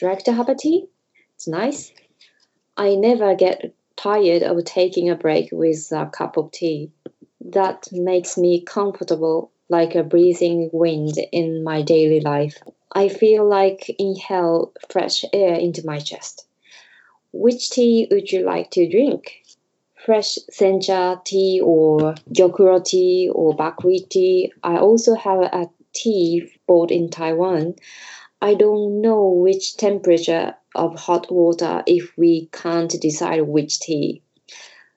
direct have a tea. It's nice. I never get tired of taking a break with a cup of tea. That makes me comfortable like a breathing wind in my daily life. I feel like inhale fresh air into my chest. Which tea would you like to drink? Fresh sencha tea or gyokuro tea or buckwheat tea. I also have a tea bought in Taiwan. I don't know which temperature of hot water if we can't decide which tea.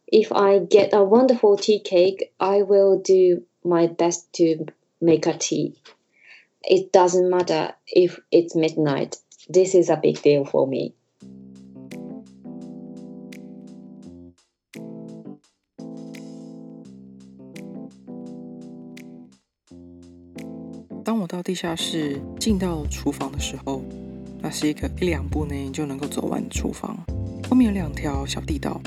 If I get a wonderful tea cake, I will do my best to make a tea. It doesn't matter if it's midnight. This is a big deal for me. 我到地下室进到厨房的时候，那是一个一两步内就能够走完的厨房。后面有两条小地道，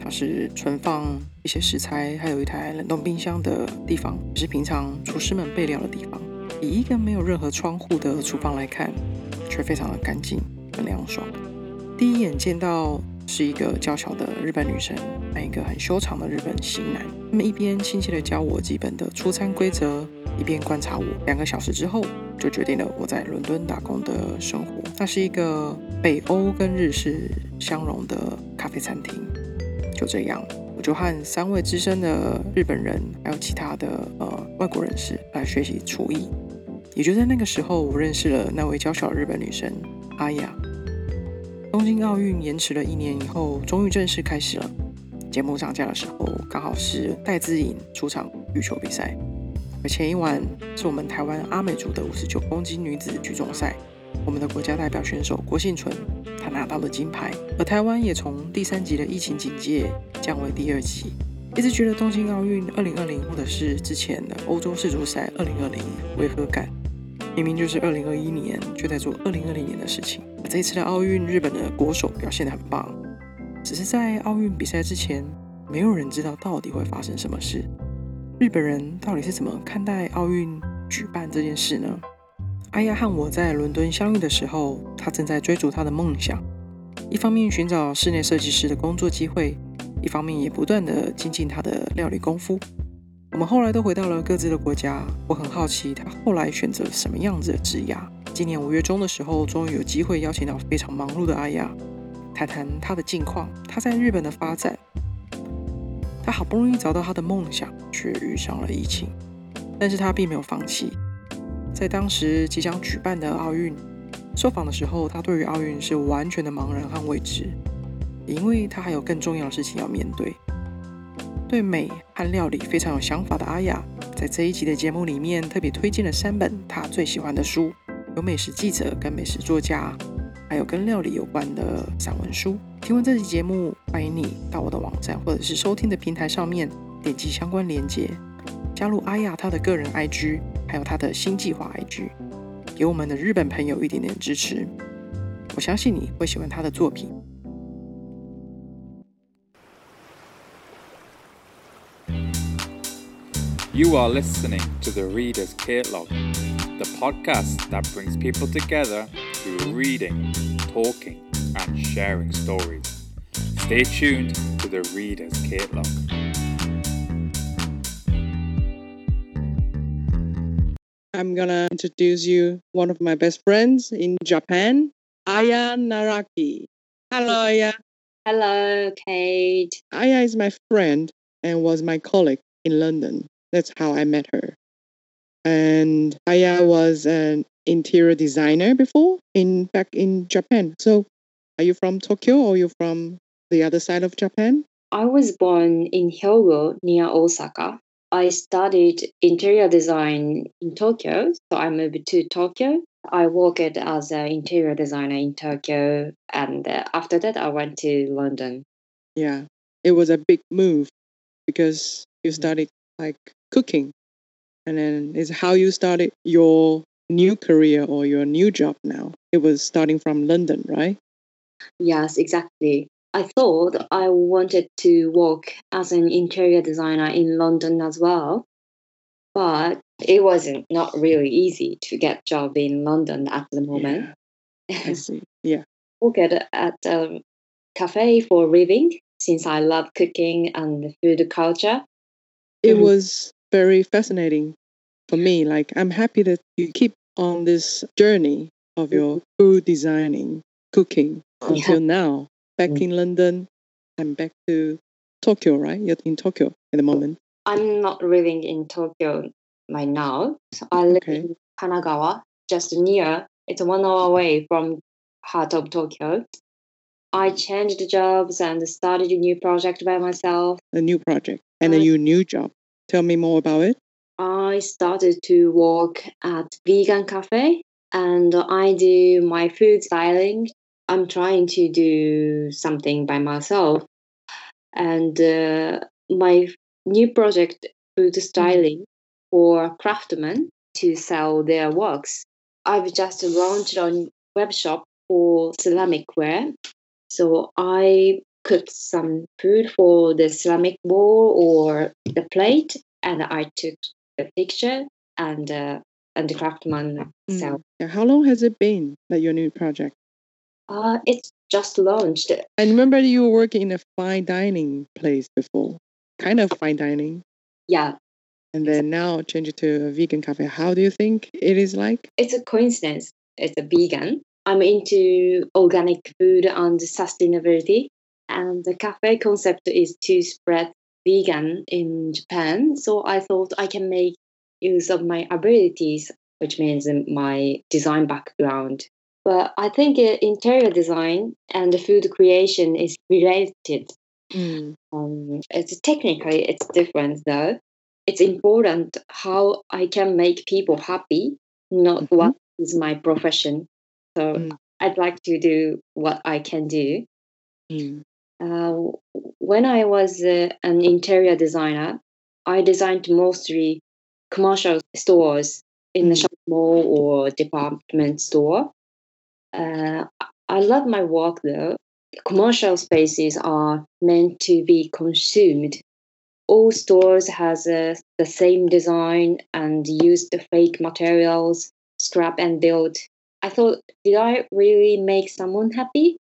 它是存放一些食材，还有一台冷冻冰箱的地方，是平常厨师们备料的地方。以一个没有任何窗户的厨房来看，却非常的干净、很凉爽。第一眼见到是一个娇小的日本女生，和一个很修长的日本型男。他们一边亲切地教我基本的出餐规则。一边观察我，两个小时之后就决定了我在伦敦打工的生活。那是一个北欧跟日式相融的咖啡餐厅。就这样，我就和三位资深的日本人，还有其他的呃外国人士来学习厨艺。也就在那个时候，我认识了那位娇小的日本女生阿雅。东京奥运延迟了一年以后，终于正式开始了。节目上架的时候，刚好是戴资颖出场羽球比赛。而前一晚是我们台湾阿美族的五十九公斤女子举重赛，我们的国家代表选手郭幸存，她拿到了金牌。而台湾也从第三级的疫情警戒降为第二级。一直觉得东京奥运二零二零或者是之前的欧洲世足赛二零二零违和感，明明就是二零二一年就在做二零二零年的事情。这一次的奥运，日本的国手表现得很棒，只是在奥运比赛之前，没有人知道到底会发生什么事。日本人到底是怎么看待奥运举办这件事呢？阿亚和我在伦敦相遇的时候，他正在追逐他的梦想，一方面寻找室内设计师的工作机会，一方面也不断的精进他的料理功夫。我们后来都回到了各自的国家，我很好奇他后来选择什么样子的职业。今年五月中的时候，终于有机会邀请到非常忙碌的阿亚，谈谈他的近况，他在日本的发展。他好不容易找到他的梦想，却遇上了疫情。但是他并没有放弃。在当时即将举办的奥运受访的时候，他对于奥运是完全的茫然和未知，因为他还有更重要的事情要面对。对美和料理非常有想法的阿雅，在这一集的节目里面特别推荐了三本她最喜欢的书，有美食记者跟美食作家。还有跟料理有关的散文书。听完这期节目，欢迎你到我的网站或者是收听的平台上面点击相关链接，加入阿雅她的个人 IG，还有她的新计划 IG，给我们的日本朋友一点点支持。我相信你会喜欢他的作品。You are listening to the Reader's Caitlog, the podcast that brings people together through reading, talking, and sharing stories. Stay tuned to the Reader's Caitlog. I'm gonna introduce you one of my best friends in Japan, Aya Naraki. Hello, Aya. Hello, Cait. Aya is my friend and was my colleague in London. That's how I met her. And Aya was an interior designer before in back in Japan. So are you from Tokyo or you from the other side of Japan? I was born in Hyogo near Osaka. I studied interior design in Tokyo, so I moved to Tokyo. I worked as an interior designer in Tokyo, and after that, I went to London. Yeah, it was a big move because you mm. studied like cooking, and then it's how you started your new career or your new job now. It was starting from London, right? Yes, exactly. I thought I wanted to work as an interior designer in London as well, but it wasn't not really easy to get job in London at the moment. I see. Yeah. worked at a cafe for living since I love cooking and food culture. It Mhm. was very fascinating for me. Like, I'm happy that you keep on this journey of your food designing, cooking Yeah. until now. Back Mm. in London and back to Tokyo, right? You're in Tokyo at the moment. I'm not living in Tokyo right now. So I live Okay. in Kanagawa, just near. It's one hour away from heart of Tokyo. I changed jobs and started a new project by myself. A new project and a new new job. Tell me more about it. I started to work at vegan cafe and I do my food styling. I'm trying to do something by myself. And uh, my new project, food styling for craftsmen to sell their works. I've just launched on web shop for ceramic ware. So I cooked some food for the ceramic bowl or the plate and I took the picture and uh, and the craftsman. Mm. How long has it been that your new project? Uh, it's just launched. I remember you were working in a fine dining place before, kind of fine dining, Yeah, and then now change it to a vegan cafe. How do you think it is like? it's a coincidence. It's a vegan. I'm into organic food and sustainability, and the cafe concept is to spread vegan in Japan. So I thought I can make use of my abilities, which means my design background. But I think uh, interior design and food creation is related. Mm. Um, it's technically it's different though. It's important how I can make people happy, not Mhm. what is my profession. So Mm. I'd like to do what I can do. Mm. Uh, when I was uh, an interior designer, I designed mostly commercial stores in the Mm. shopping mall or department store. Uh, I love my work though. Commercial spaces are meant to be consumed. All stores has uh, the same design and use the fake materials, scrap and build. I thought, did I really make someone happy?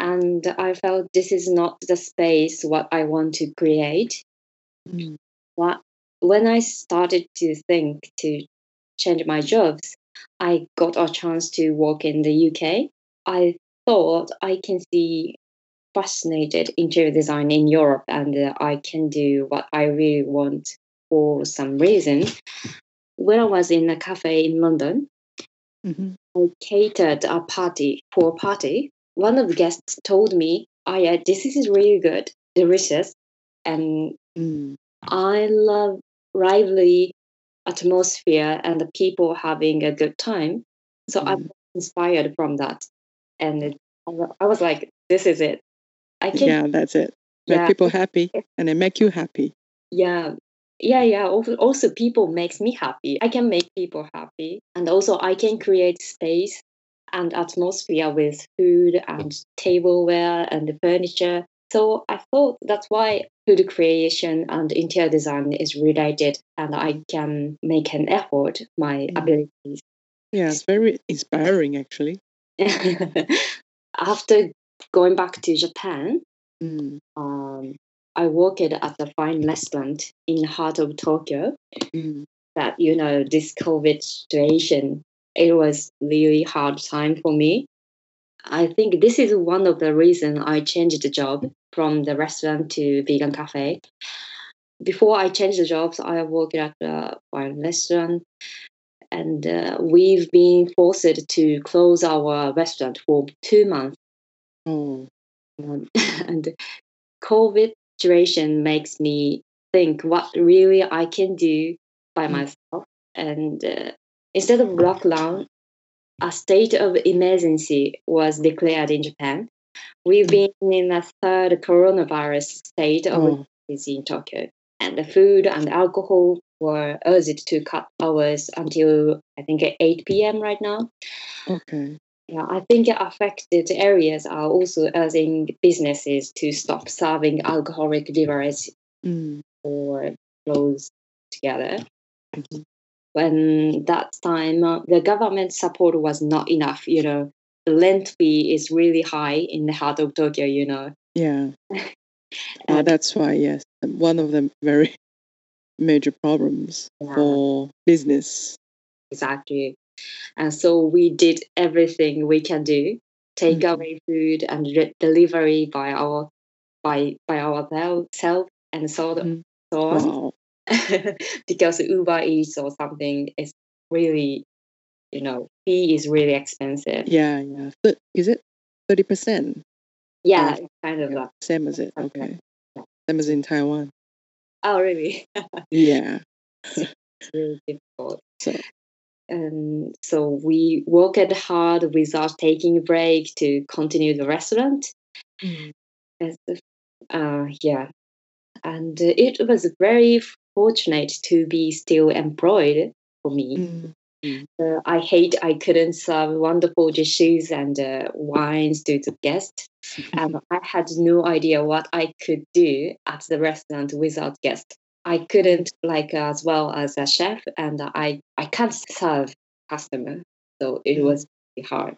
And I felt this is not the space what I want to create. Mm. What when I started to think to change my jobs, I got a chance to work in the UK. I thought I can see fascinated interior design in Europe and uh, I can do what I really want for some reason. When I was in a cafe in London, Mhm. I catered a party for a party. One of the guests told me, "Oh yeah, this is really good, delicious, and Mm. I love lively atmosphere and the people having a good time." So I Mm. was inspired from that, and it, I was like, "This is it. I can, Yeah, that's it. Make yeah, people happy and then make you happy. yeah." Yeah, yeah. Also, also, people makes me happy. I can make people happy, and also I can create space and atmosphere with food and tableware and the furniture. So I thought that's why food creation and interior design is related, and I can make an effort my Mm. abilities. Yeah, it's very inspiring actually. After going back to Japan, Mm. um, I worked at a fine restaurant in the heart of Tokyo. Mm. That you know this COVID situation, it was really hard time for me. I think this is one of the reason I changed the job from the restaurant to vegan cafe. Before I changed the jobs, I worked at a fine restaurant, and uh, we've been forced to close our restaurant for two months. Um, and COVID situation makes me think what really I can do by Mm. myself. And uh, instead of lockdown, a state of emergency was declared in Japan. We've Mm. been in a third coronavirus state of Oh. emergency in Tokyo, and the food and alcohol were urged to cut hours until I think 8 p.m. right now. Okay. Yeah, I think affected areas are also urging businesses to stop serving alcoholic beverage Mm. or close together. Mhm. When that time, uh, the government support was not enough. You know, the rent fee is really high in the heart of Tokyo. You know. Yeah. Uh, that's why, yes, one of the very major problems Yeah. for business. Exactly. And so we did everything we can do, take Mhm. away food and re- delivery by our by by ourselves and so Mhm. so on. Wow. because Uber Eats or something is really, you know, fee is really expensive. Yeah, yeah. Is it 30%? Yeah, Oh, kind of that. Same as it. Okay. Yeah. Same as in Taiwan. Oh, really? Yeah. it's really difficult. So, And so we worked hard without taking a break to continue the restaurant. As the- uh, yeah, and uh, it was very fortunate to be still employed for me. Mm. Uh, I hate I couldn't serve wonderful dishes and uh, wines to the guests, and I had no idea what I could do at the restaurant without guests. I couldn't like as well as a chef, and I I can't serve customer, so it Mhm. was really hard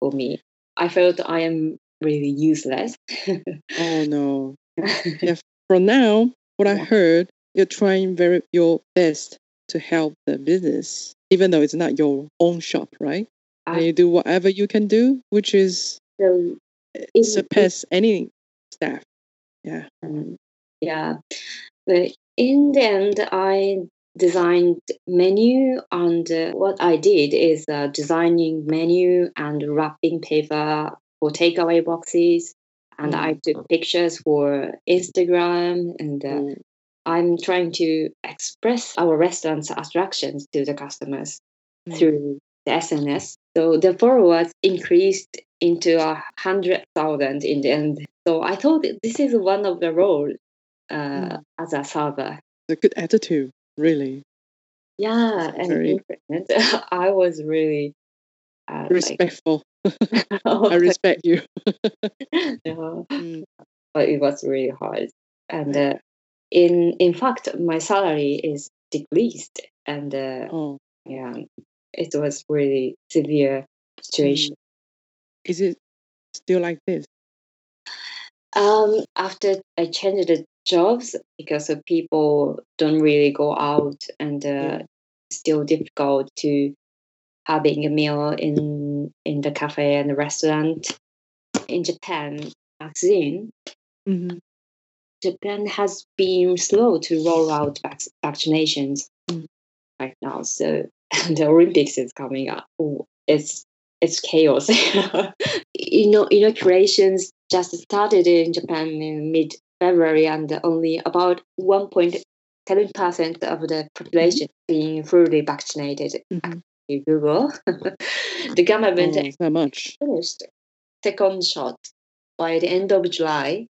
for me. I felt I am really useless. oh no. For now, what I heard, you're trying very your best to help the business, even though it's not your own shop, right? I- and you do whatever you can do, which is so surpass any staff. Yeah. Yeah, but in the end, I designed menu, and uh, what I did is uh, designing menu and wrapping paper for takeaway boxes, and I took pictures for Instagram, and uh, Mm. I'm trying to express our restaurant's attractions to the customers Mm. through the SNS. So the followers increased into a hundred thousand in the end. So I thought this is one of the role uh, Mm. as a server. a good attitude, really. Yeah, and Very- I was really uh, like, Respectful. I respect you. yeah, Mm. but it was really hard. And uh, in in fact, my salary is decreased, and uh, Oh, yeah, it was really severe situation. is it still like this? Um, after I changed the jobs because of people don't really go out and uh, Yeah. still difficult to having a meal in in the cafe and the restaurant in Japan. Vaccine hmm Japan has been slow to roll out vac- vaccinations Mm. right now. So and the Olympics is coming up. Oh, it's it's chaos. you know, inoculations just started in Japan in mid February, and only about 1.7 percent of the population being fully vaccinated. Mhm. You Google, the government Oh, so much. finished second shot by the end of July,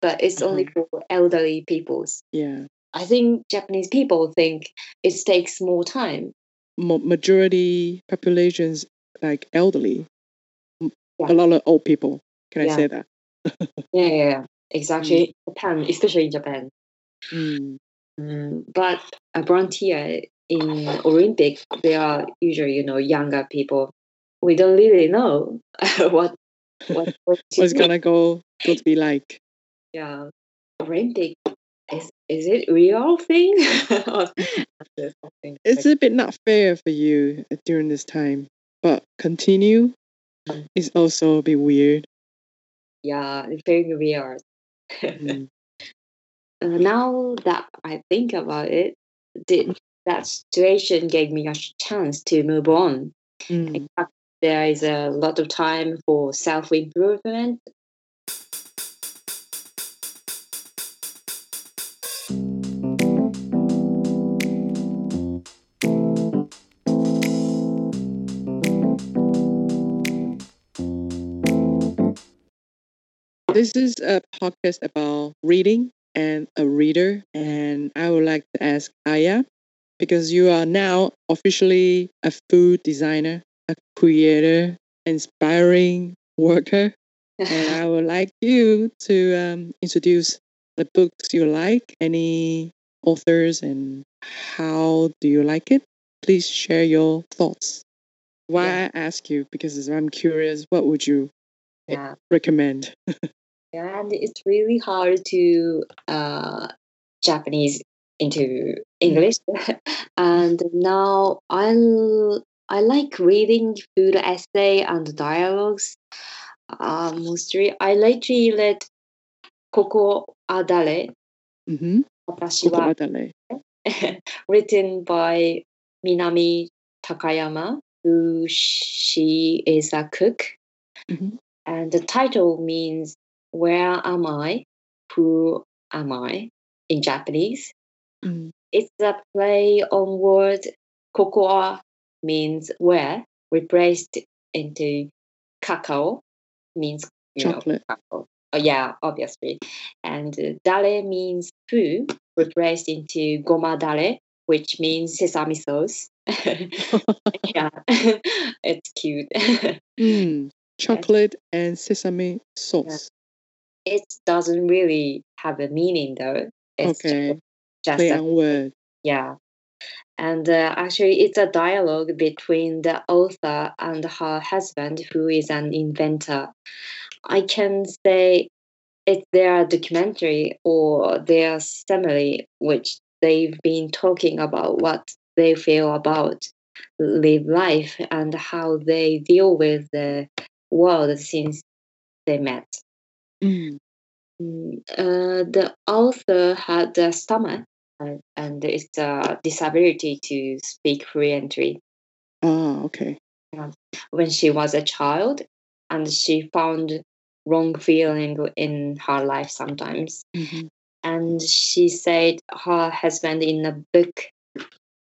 but it's only for elderly peoples. Yeah. I think Japanese people think it takes more time. Mo- majority populations like elderly. Yeah. A lot of old people. Can I say that? Yeah, yeah, yeah. exactly. Japan, especially in Japan. Mm. Mm, but a volunteer in Olympic, they are usually you know younger people. We don't really know what what, what What's gonna go go to be like? Yeah renting is is it real thing? It's a bit not fair for you during this time, but continue Mm. is also a bit weird. yeah, it's very weird. Mm. Uh, now that I think about it, the, that situation gave me a chance to move on. Mm. In fact, there is a lot of time for self This is a podcast about reading and a reader, and I would like to ask Aya, because you are now officially a food designer, a creator, inspiring worker, and I would like you to um, introduce the books you like, any authors, and how do you like it? Please share your thoughts. why Yeah. I ask you because I'm curious. What would you Yeah. recommend? Yeah, and it's really hard to uh, Japanese into English. and now I I like reading food essay and dialogues. Uh, mostly, I lately read Kokoa Dare. mm-hmm. 私は Adale. written by Minami Takayama, who she is a cook. Mhm. And the title means Where Am I? Who Am I? in Japanese. Mm. It's a play on word kokoa means where, replaced into cacao means you know, Chocolate. cacao. Oh, yeah, obviously. And uh, dare means who, replaced into goma dare, which means sesame sauce. yeah, it's cute. Mm. Chocolate and sesame sauce. It doesn't really have a meaning though. It's Okay. just Play a word. Yeah. And uh, actually, it's a dialogue between the author and her husband, who is an inventor. I can say it's their documentary or their summary, which they've been talking about what they feel about live life and how they deal with the world since they met. Mm. Mm, Uh, the author had a stomach and, and it's a disability to speak fluently Ah, okay. when she was a child, and she found wrong feeling in her life sometimes. Mhm. And she said her husband in a book.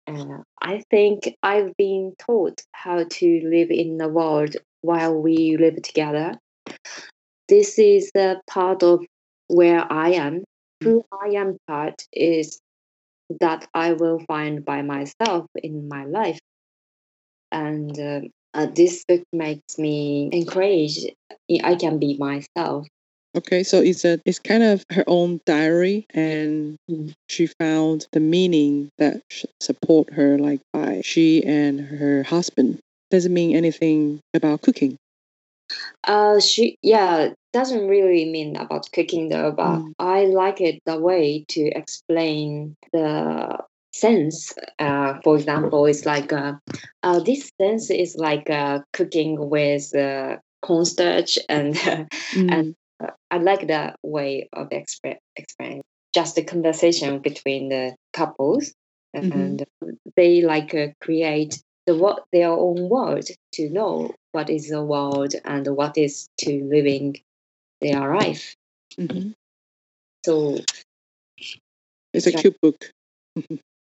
Uh, I think I've been taught how to live in the world while we live together. This is a part of where I am. Who I am part is that I will find by myself in my life. And uh, uh, this book makes me encourage I can be myself. Okay, so it's a it's kind of her own diary, and Mm. she found the meaning that support her, like by she and her husband. Doesn't mean anything about cooking. Uh, she yeah doesn't really mean about cooking though, but Mm. I like it the way to explain the sense. Uh, for example, it's like uh, uh, this sense is like uh, cooking with uh, cornstarch and Mm. uh, I like that way of expre- explaining just the conversation between the couples, Mhm. and they like uh, create the what their own world to know what is the world and what is to living their life. Mhm. So It's a cute book.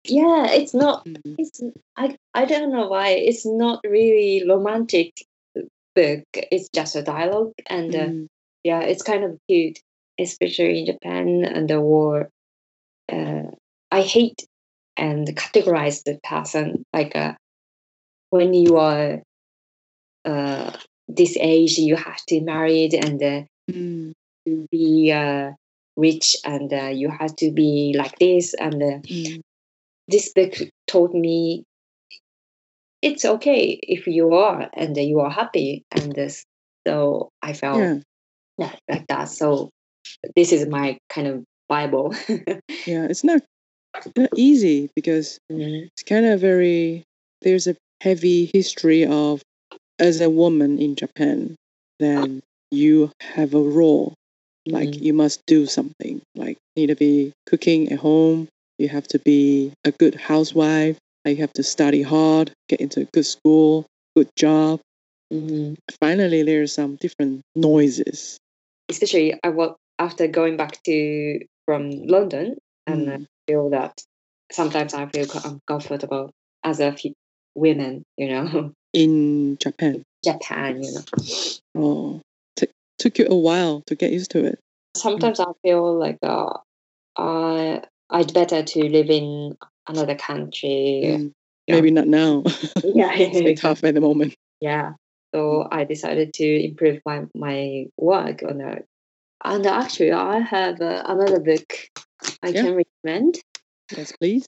yeah, it's not. Mhm. It's I I don't know why it's not really romantic book. It's just a dialogue and. Uh, Mm. yeah, it's kind of cute, especially in Japan and the war. Uh, I hate and categorize the person like uh, when you are uh, this age, you have to marry and uh, Mm. to be uh, rich and uh, you have to be like this. And uh, Mm. this book taught me it's okay if you are and you are happy. And uh, so I felt Yeah, like that. So this is my kind of Bible. yeah. It's not not easy because Mhm. it's kind of very. There's a heavy history of as a woman in Japan. Then you have a role like Mhm. you must do something like need to be cooking at home you have to be a good housewife like you have to study hard get into a good school good job Mhm. finally are some different noises Especially I was after going back to from London, and I Mm. feel that sometimes I feel uncomfortable as a women. You know, in japan Japan. You know, oh t- took you a while to get used to it sometimes I feel like uh, I I'd better to live in another country. Mm. Yeah. maybe not now Yeah, it's tough at the moment Yeah. So I decided to improve my, my work on that. And actually, I have uh, another book I Yeah. can recommend. yes please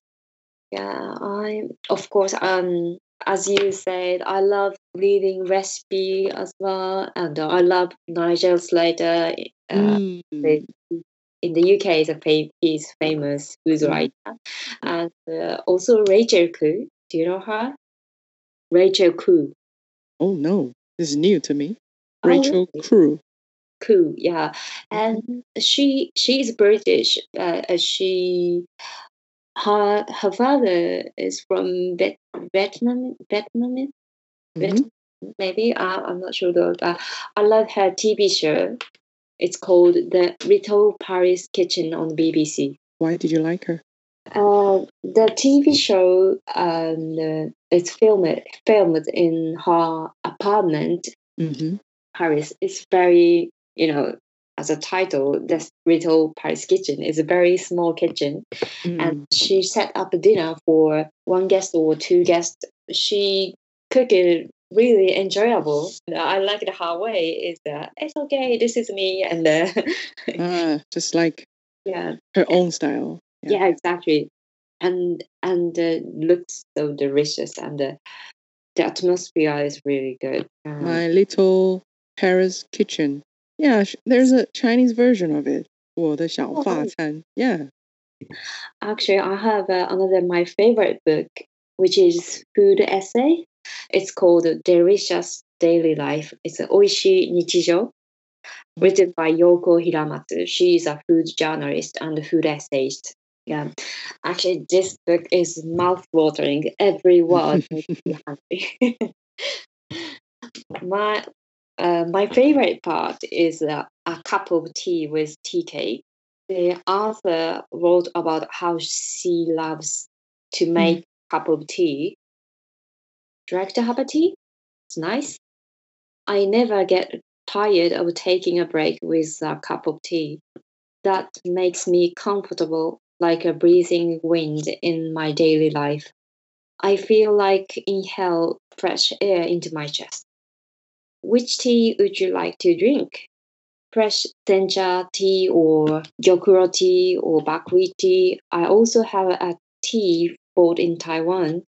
Yeah, I of course um as you said, I love reading recipe as well, and uh, I love Nigel Slater. Uh, Mm. in the UK, is a fa- he's famous food Mhm. writer, and uh, also Rachel Khoo. Do you know her? Rachel Khoo. Oh no, this is new to me. Oh, Rachel really? Crew. Khoo, yeah, and she she's British. Uh, uh, she her her father is from Viet, Vietnam Vietnamese Mhm. Vietnam, maybe uh, I'm not sure though. Uh, I love her TV show. It's called The Little Paris Kitchen on BBC. Why did you like her? Uh, the TV show um, it's filmed filmed in her apartment, Mm-hmm. Paris. It's very you know as a title, this Little Paris Kitchen is a very small kitchen, Mm. and she set up a dinner for one guest or two guests. She cooked it really enjoyable. I liked her way. Is that it's okay. This is me, and uh, ah, just like yeah, her own style. yeah, exactly. And and uh, looks so delicious, and uh, the atmosphere is really good. Um, My little Paris kitchen. Yeah, sh- there's a Chinese version of it. 我的小法餐. Yeah. Actually, I have uh, another my favorite book, which is food essay. It's called Delicious Daily Life. It's a Oishi Nichijo, written by Yoko Hiramatsu. She is a food journalist and food essayist. Yeah, actually, this book is mouth-watering. Every word makes me hungry. my uh, my favorite part is uh, a cup of tea with tea cake the author wrote about how she loves to make a cup of tea. Do you like to have a tea? It's nice. I never get tired of taking a break with a cup of tea. That makes me comfortable like a breathing wind in my daily life. I feel like inhale fresh air into my chest. Which tea would you like to drink? fresh sencha tea or gyokuro tea or buckwheat tea. I also have a tea bought in Taiwan.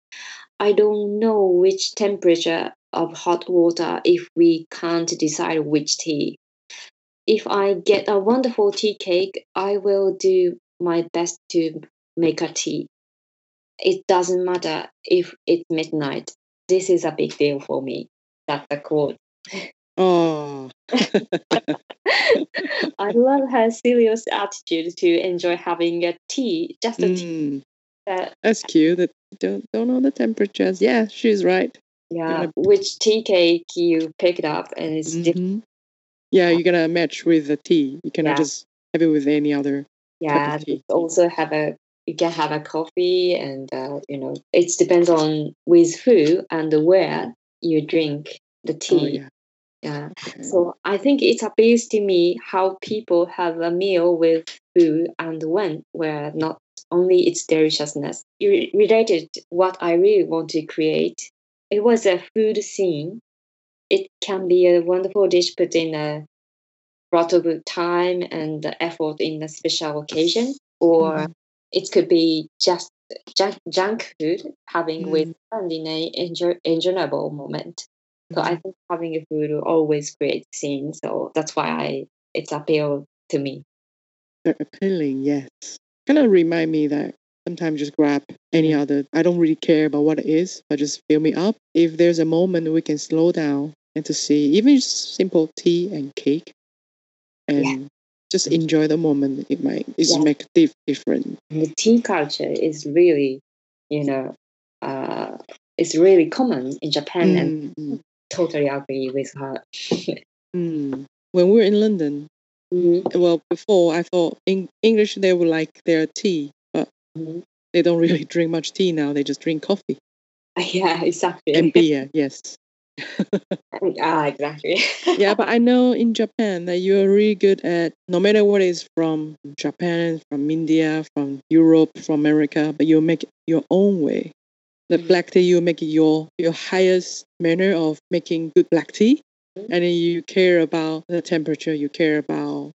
I don't know which temperature of hot water if we can't decide which tea. If I get a wonderful tea cake, I will do my best to make a tea. It doesn't matter if it's midnight. This is a big deal for me. That's the quote. Oh. I love her serious attitude to enjoy having a tea, just a tea. Mm, Uh, that's cute. That don't don't know the temperatures. Yeah, she's right. yeah, Yeah. which tea cake you picked up, and it's different. Mhm. Yeah, you're gonna match with the tea. You cannot Yeah. just have it with any other. Yeah, also have a you can have a coffee, and uh, you know it depends on with who and where you drink the Oh tea. yeah. Yeah. okay. So I think it appeals to me how people have a meal with food and when, where not only its deliciousness. You related what I really want to create. It was a food scene. It can be a wonderful dish put in a lot of time and effort in a special occasion, or Mhm. it could be just junk, junk food having with friend in a enjoy, enjoyable moment. So I think having a food will always create scene. So that's why I it's appeal to me. They're appealing, yes. Kind of remind me that sometimes just grab any Mm. other. I don't really care about what it is, but just fill me up. If there's a moment we can slow down and to see even simple tea and cake, and just enjoy the moment, it might it Yeah. make a dif- difference. the tea culture is really, you know, uh, it's really common in Japan, and Mm, mm, totally agree with her. mm. When we were in London, Mhm, well, before I thought in English they would like their tea, but mhm. they don't really drink much tea now. They just drink coffee Yeah, exactly. and beer. Yes. ah, exactly. yeah, but I know in Japan that you're really good at no matter what is from Japan, from India, from Europe, from America, but you make it your own way. The black tea, you make it your your highest manner of making good black tea, and then you care about the temperature. You care about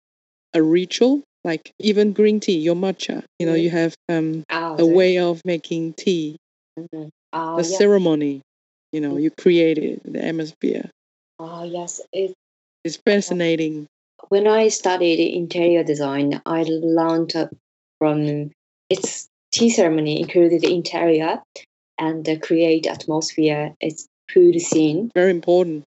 a ritual, like even green tea, your matcha. You know, you have um Ah, a way of making tea, mhm. Ah, the ceremony. You know, you created the atmosphere. Oh yes, it, It's fascinating. when I studied interior design, I learned from its tea ceremony included the interior and the create atmosphere. It's food scene. Very important.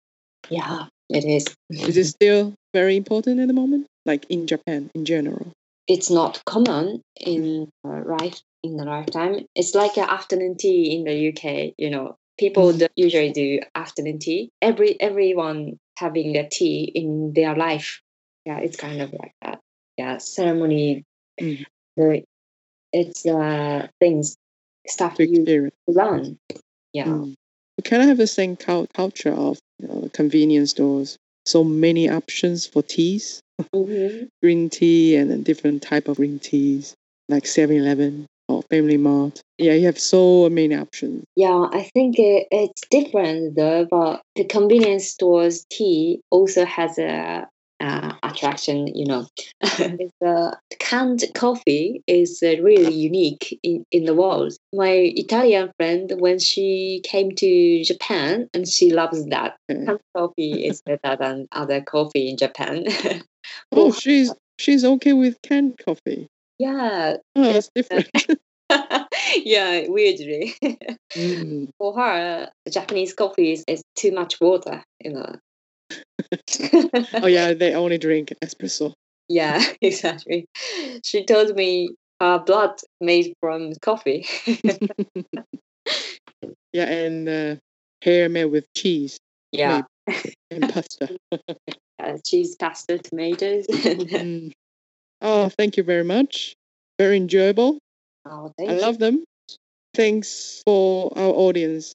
Yeah, it is. Is it still very important at the moment? Like in Japan in general? It's not common in uh, life in the lifetime. It's like an afternoon tea in the UK. You know, people Mhm. usually do afternoon tea. Every everyone having a tea in their life. Yeah, it's kind of like that. Yeah, ceremony. Mm. The it's uh things stuff To you experience. learn. Yeah. Mm. We kind of have the same culture of you know, convenience stores. So many options for teas, Mhm. green tea and then different type of green teas, like 7-Eleven or Family Mart. Yeah, you have so many options. Yeah, I think it, it's different though, but the convenience stores tea also has a uh, attraction. You know, it's, uh, canned coffee is uh, really unique in, in the world. My Italian friend, when she came to Japan, and she loves that Okay. canned coffee is better than other coffee in Japan. Oh, she's she's okay with canned coffee. yeah, Oh, that's different. yeah, weirdly. Mm. for her, Japanese coffee is, is too much water, you know. Oh yeah, they only drink espresso. yeah, exactly. She told me her blood made from coffee. Yeah, and uh, hair made with cheese yeah, and pasta. uh, cheese, pasta, tomatoes. Mm. Oh, thank you very much. Very enjoyable. oh, thank I you. love them. Thanks for our audience.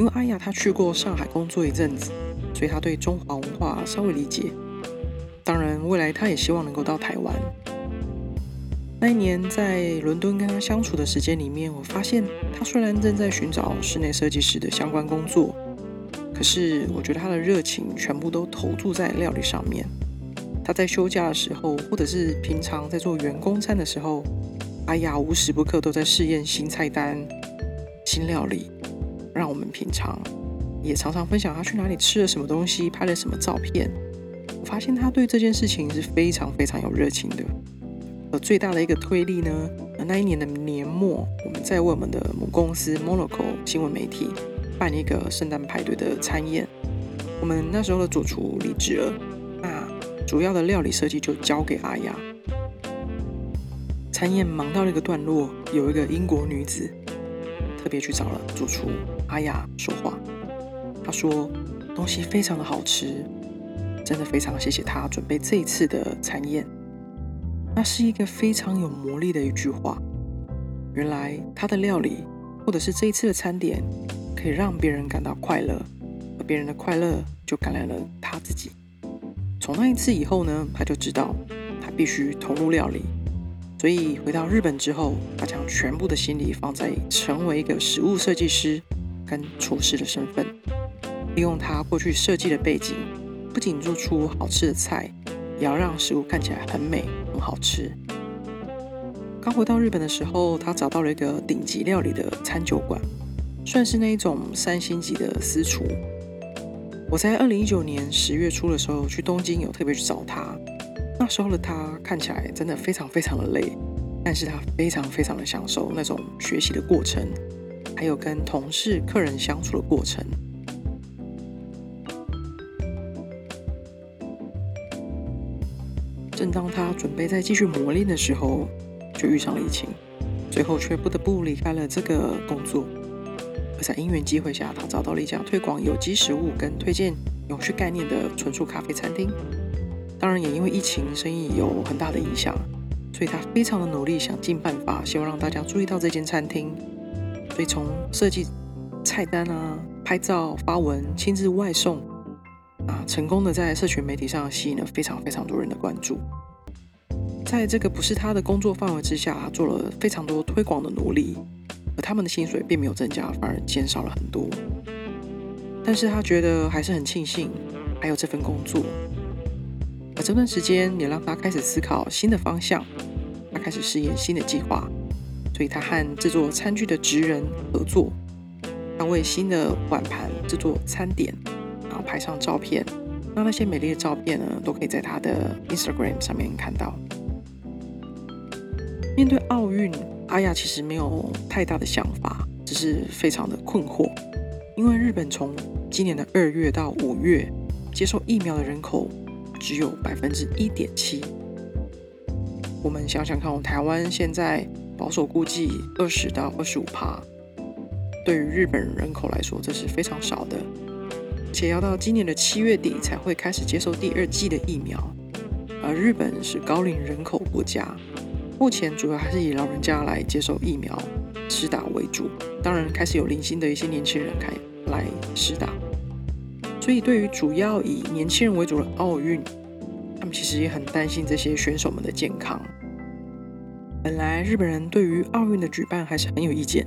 因为阿雅她去过上海工作一阵子，所以她对中华文化稍微理解。当然，未来她也希望能够到台湾。那一年在伦敦跟她相处的时间里面，我发现她虽然正在寻找室内设计师的相关工作，可是我觉得她的热情全部都投注在料理上面。她在休假的时候，或者是平常在做员工餐的时候，阿雅无时不刻都在试验新菜单、新料理，让我们品尝。也常常分享他去哪里吃了什么东西，拍了什么照片。我发现他对这件事情是非常非常有热情的。而最大的一个推力呢，那一年的年末，我们在为我们的母公司 Monaco 新闻媒体办一个圣诞派对的餐宴。我们那时候的主厨离职了，那主要的料理设计就交给阿雅。餐宴忙到了一个段落，有一个英国女子特别去找了主厨阿雅说话。她说东西非常的好吃，真的非常谢谢她准备这一次的餐宴。那是一个非常有魔力的一句话。原来她的料理或者是这一次的餐点，可以让别人感到快乐，而别人的快乐就感染了她自己。从那一次以后呢，她就知道她必须投入料理。所以回到日本之后，她将全部的心力放在成为一个食物设计师跟厨师的身份，利用他过去设计的背景，不仅做出好吃的菜，也要让食物看起来很美、很好吃。刚回到日本的时候，他找到了一个顶级料理的餐酒馆，算是那一种三星级的私厨。我在二零一九年十月初的时候去东京，有特别去找他。那时候的他看起来真的非常非常的累，但是他非常非常的享受那种学习的过程，还有跟同事、客人相处的过程。正当他准备再继续磨练的时候，就遇上了疫情，最后却不得不离开了这个工作。而在因缘机会下，他找到了一家推广有机食物跟推荐永续概念的纯素咖啡餐厅。当然，也因为疫情，生意有很大的影响，所以他非常的努力，想尽办法，希望让大家注意到这间餐厅。所以从设计菜单啊、拍照、发文、亲自外送，啊，成功的在社群媒体上吸引了非常非常多人的关注。在这个不是他的工作范围之下，做了非常多推广的努力，而他们的薪水并没有增加，反而减少了很多。但是他觉得还是很庆幸还有这份工作，而这段时间也让他开始思考新的方向，他开始试验新的计划，所以他和制作餐具的职人合作，他为新的碗盘制作餐点，然后拍上照片，那那些美丽的照片呢都可以在他的 Instagram 上面看到。面对奥运，阿雅其实没有太大的想法，只是非常的困惑，因为日本从今年的二月到五月，接受疫苗的人口只有百分之一点七。我们想想看，我台湾现在保守估计二十到二十五趴，对于日本人口来说，这是非常少的，且要到今年的七月底才会开始接受第二季的疫苗，而日本是高龄人口国家。目前主要还是以老人家来接受疫苗施打为主，当然开始有零星的一些年轻人开来施打。所以对于主要以年轻人为主的奥运，他们其实也很担心这些选手们的健康。本来日本人对于奥运的举办还是很有意见，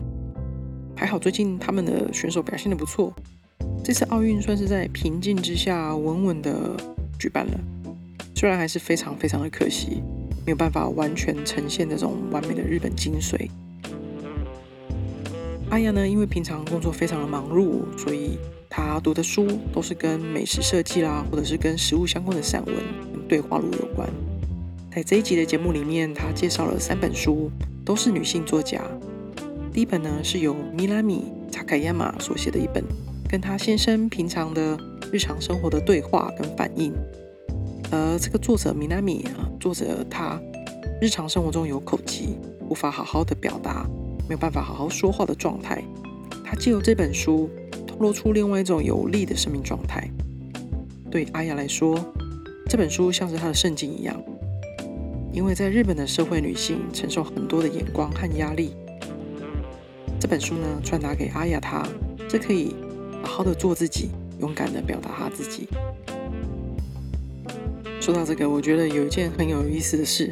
还好最近他们的选手表现的不错，这次奥运算是在平静之下稳稳的举办了，虽然还是非常非常的可惜。没有办法完全呈现那种完美的日本精髓。阿雅呢，因为平常工作非常的忙碌，所以他读的书都是跟美食设计啦，或者是跟食物相关的散文、对话录有关。在这一集的节目里面，他介绍了三本书，都是女性作家。第一本呢，是由米拉米查卡亚马所写的一本，跟他先生平常的日常生活的对话跟反应。而这个作者米拉米啊，作者他日常生活中有口疾，无法好好的表达，没有办法好好说话的状态。他借由这本书，透露出另外一种有力的生命状态。对阿雅来说，这本书像是她的圣经一样，因为在日本的社会，女性承受很多的眼光和压力。这本书呢，传达给阿雅她，是可以好好的做自己，勇敢的表达她自己。说到这个，我觉得有一件很有意思的事，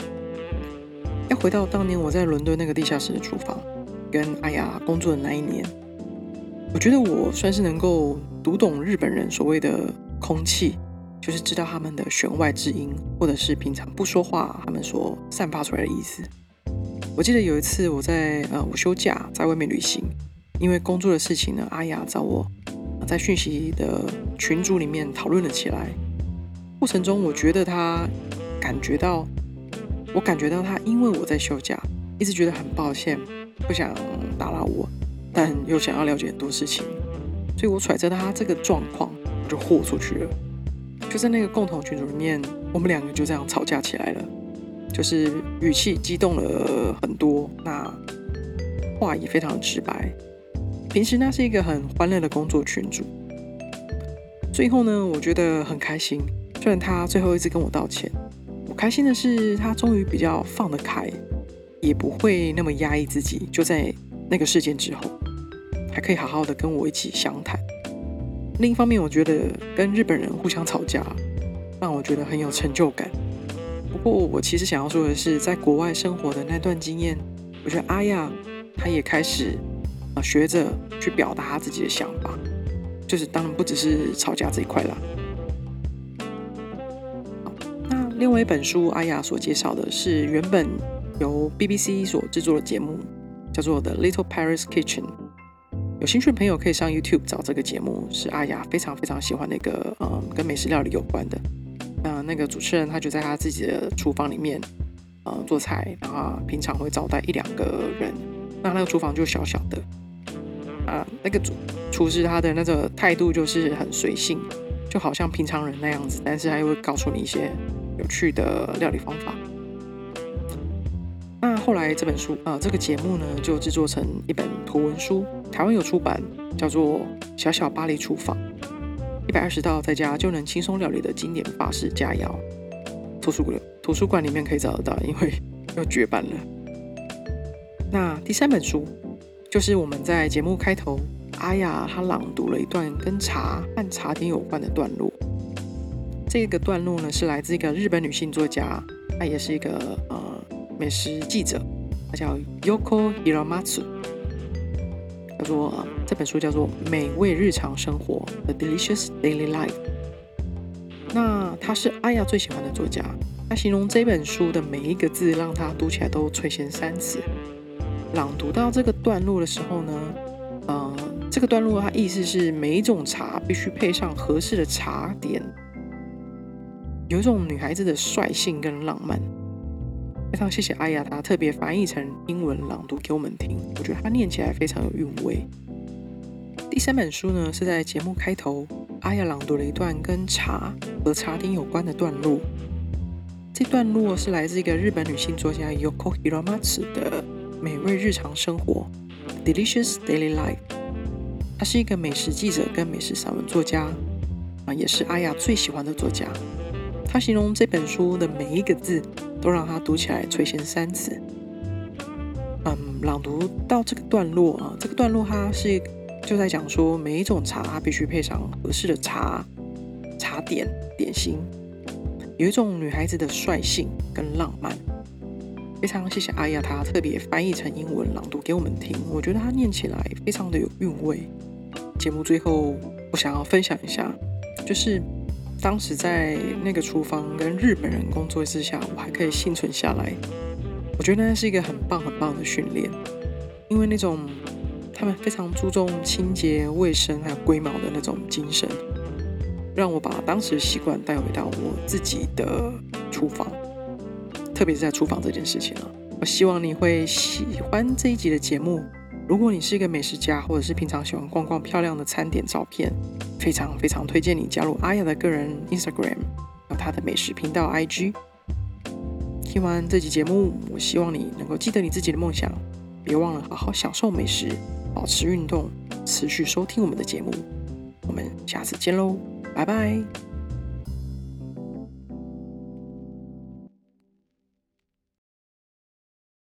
要回到当年我在伦敦那个地下室的厨房，跟阿雅工作的那一年。我觉得我算是能够读懂日本人所谓的空气，就是知道他们的弦外之音，或者是平常不说话他们所散发出来的意思。我记得有一次我在呃我休假在外面旅行，因为工作的事情呢，阿雅找我在讯息的群组里面讨论了起来。过程中，我觉得他感觉到，我感觉到他因为我在休假，一直觉得很抱歉，不想打扰我，但又想要了解很多事情，所以我揣测他这个状况，我就豁出去了。就在那个共同群组里面，我们两个就这样吵架起来了，就是语气激动了很多，那话也非常的直白。平时那是一个很欢乐的工作群组，最后呢，我觉得很开心。虽然他最后一次跟我道歉，我开心的是他终于比较放得开，也不会那么压抑自己。就在那个事件之后，还可以好好的跟我一起详谈。另一方面，我觉得跟日本人互相吵架，让我觉得很有成就感。不过，我其实想要说的是，在国外生活的那段经验，我觉得阿亚他也开始啊学着去表达自己的想法，就是当然不只是吵架这一块啦。那另外一本书，阿雅所介绍的是原本由 BBC 所制作的节目，叫做《The Little Paris Kitchen》。有兴趣的朋友可以上 YouTube 找这个节目，是阿雅非常非常喜欢的一个，嗯，跟美食料理有关的。那那个主持人他就在他自己的厨房里面，呃，做菜，然后平常会招待一两个人。那那个厨房就小小的，啊，那个主厨师他的那个态度就是很随性，就好像平常人那样子，但是他又会告诉你一些。有趣的料理方法。那后来这本书啊，这个节目呢，就制作成一本图文书，台湾有出版，叫做《小小巴黎厨房》，一百二十道在家就能轻松料理的经典法式佳肴。图书馆图书馆里面可以找得到，因为 要绝版了。那第三本书，就是我们在节目开头，阿雅她朗读了一段跟茶和茶点有关的段落。这个段落呢是来自一个日本女性作家，她也是一个呃美食记者，她叫 Yoko Iramatsu 叫做这本书叫做《美味日常生活》The Delicious Daily Life。那她是阿雅最喜欢的作家，她形容这本书的每一个字让她读起来都垂涎三尺。朗读到这个段落的时候呢，呃，这个段落它意思是每一种茶必须配上合适的茶点，有一种女孩子的率性跟浪漫。非常谢谢阿雅，她特别翻译成英文朗读给我们听，我觉得她念起来非常有韵味。第三本书呢是在节目开头，阿雅朗读了一段跟茶和茶点有关的段落。这段落是来自一个日本女性作家 Yoko Hiramatsu 的。美味日常生活，Delicious Daily Life。她是一个美食记者跟美食散文作家，啊，也是阿雅最喜欢的作家。他形容这本书的每一个字都让他读起来垂涎三尺。嗯，朗读到这个段落啊，这个段落它是就在讲说，每一种茶它必须配上合适的茶茶点点心，有一种女孩子的率性跟浪漫。非常谢谢阿雅，她特别翻译成英文朗读给我们听。我觉得她念起来非常的有韵味。节目最后，我想要分享一下，就是当时在那个厨房跟日本人工作之下，我还可以幸存下来。我觉得那是一个很棒很棒的训练，因为那种他们非常注重清洁卫生还有龟毛的那种精神，让我把当时的习惯带回到我自己的厨房。特别是在厨房这件事情了，我希望你会喜欢这一集的节目。如果你是一个美食家，或者是平常喜欢逛逛漂亮的餐点照片，非常非常推荐你加入阿雅的个人 Instagram，有她的美食频道 IG。听完这集节目，我希望你能够记得你自己的梦想，别忘了好好享受美食，保持运动，持续收听我们的节目。我们下次见喽，拜拜。